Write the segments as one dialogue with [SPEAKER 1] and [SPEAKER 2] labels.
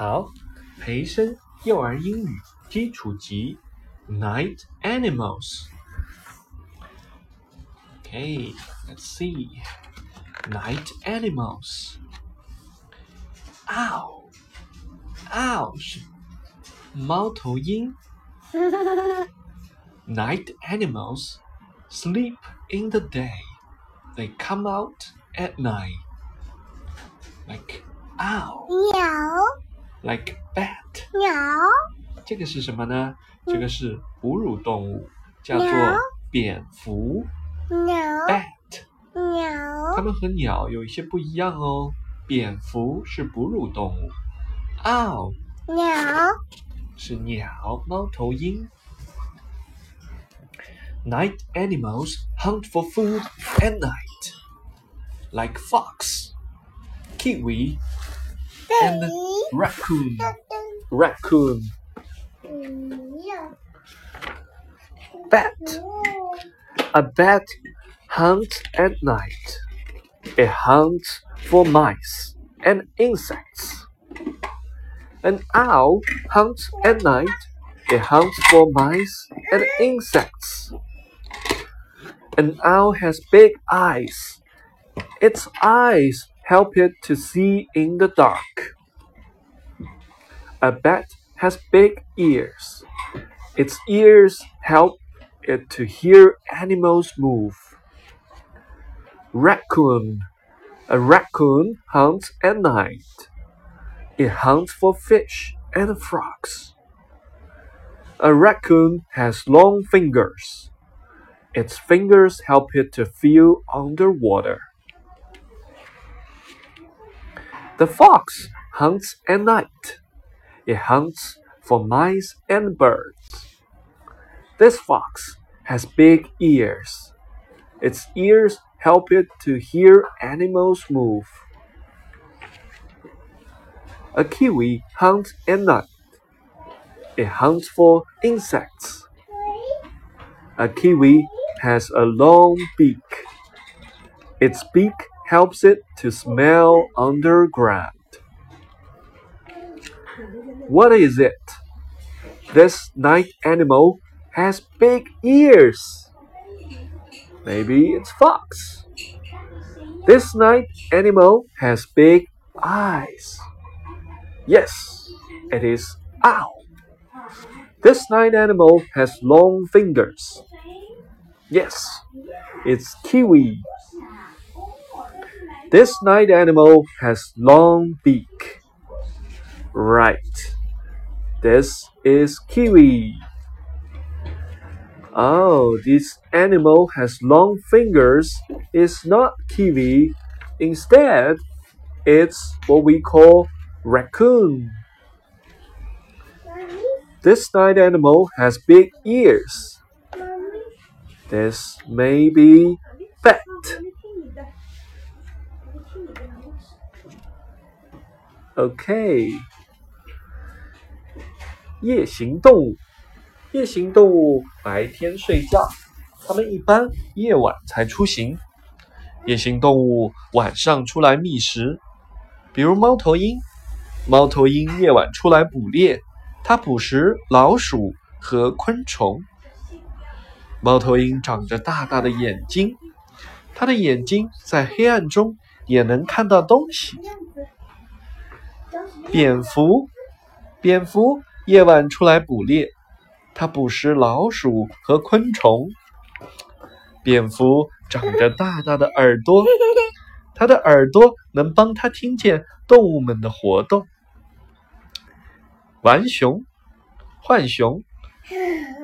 [SPEAKER 1] 好，培生幼儿英语基础级，Night Animals。Okay, let's see. Night animals. Ow, ow 是猫头鹰。Night animals sleep in the day. They come out at night. Like owl,
[SPEAKER 2] 鸟
[SPEAKER 1] like bat.
[SPEAKER 2] 鸟
[SPEAKER 1] 这个是什么呢？这个是哺乳动物，叫做
[SPEAKER 2] 鸟
[SPEAKER 1] 蝙蝠
[SPEAKER 2] 鸟
[SPEAKER 1] （bat）。它
[SPEAKER 2] 鸟
[SPEAKER 1] 们和鸟有一些不一样哦。蝙蝠是哺乳动物，owl
[SPEAKER 2] 鸟
[SPEAKER 1] 是鸟，猫头鹰。Night animals hunt for food at night, like fox, kiwi, and raccoon. Raccoon,
[SPEAKER 2] mm,
[SPEAKER 1] bat. Mm. A bat hunts at night. It hunts for mice and insects. An owl hunts at night. It hunts for mice and insects. An owl has big eyes. Its eyes help it to see in the dark. A bat has big ears. Its ears help it to hear animals move. Raccoon. A raccoon hunts at night. It hunts for fish and frogs. A raccoon has long fingers. Its fingers help it to feel underwater. The fox hunts at night. It hunts for mice and birds. This fox has big ears. Its ears help it to hear animals move. A kiwi hunts at night. It hunts for insects. A kiwi has a long beak. Its beak helps it to smell underground. What is it? This night animal has big ears. Maybe it's fox. This night animal has big eyes. Yes, it is owl. This night animal has long fingers. Yes, it's kiwi. This night animal has long beak. Right. This is kiwi. Oh, this animal has long fingers. It's not kiwi. Instead, it's what we call raccoon. This night animal has big ears. This may be bat. OK，夜行动物，夜行动物白天睡觉，它们一般夜晚才出行。夜行动物晚上出来觅食，比如猫头鹰。猫头鹰夜晚出来捕猎，它捕食老鼠和昆虫。猫头鹰长着大大的眼睛，它的眼睛在黑暗中也能看到东西。蝙蝠，蝙蝠夜晚出来捕猎，它捕食老鼠和昆虫。蝙蝠长着大大的耳朵，它的耳朵能帮它听见动物们的活动。浣熊，浣熊，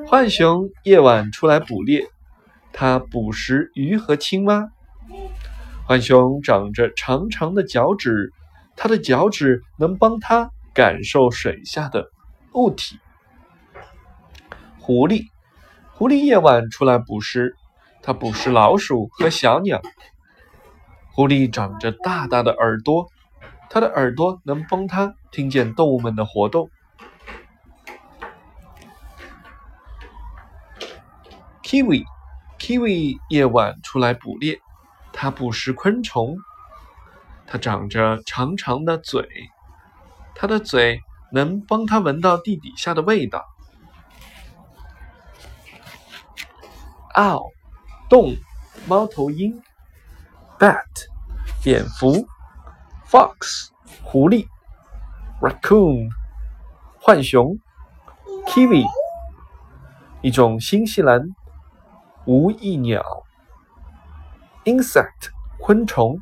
[SPEAKER 1] 浣熊夜晚出来捕猎，它捕食鱼和青蛙。浣熊长着长长的脚趾，它的脚趾能帮它感受水下的物体。狐狸，狐狸夜晚出来捕食，它捕食老鼠和小鸟。狐狸长着大大的耳朵，它的耳朵能帮它听见动物们的活动。Kiwi，Kiwi 夜晚出来捕猎，它捕食昆虫。它长着长长的嘴，它的嘴能帮它闻到地底下的味道。Owl，动，猫头鹰。Bat，蝙蝠。Fox，狐狸。Raccoon，浣熊。Kiwi，一种新西兰无翼鸟。Insect，昆虫。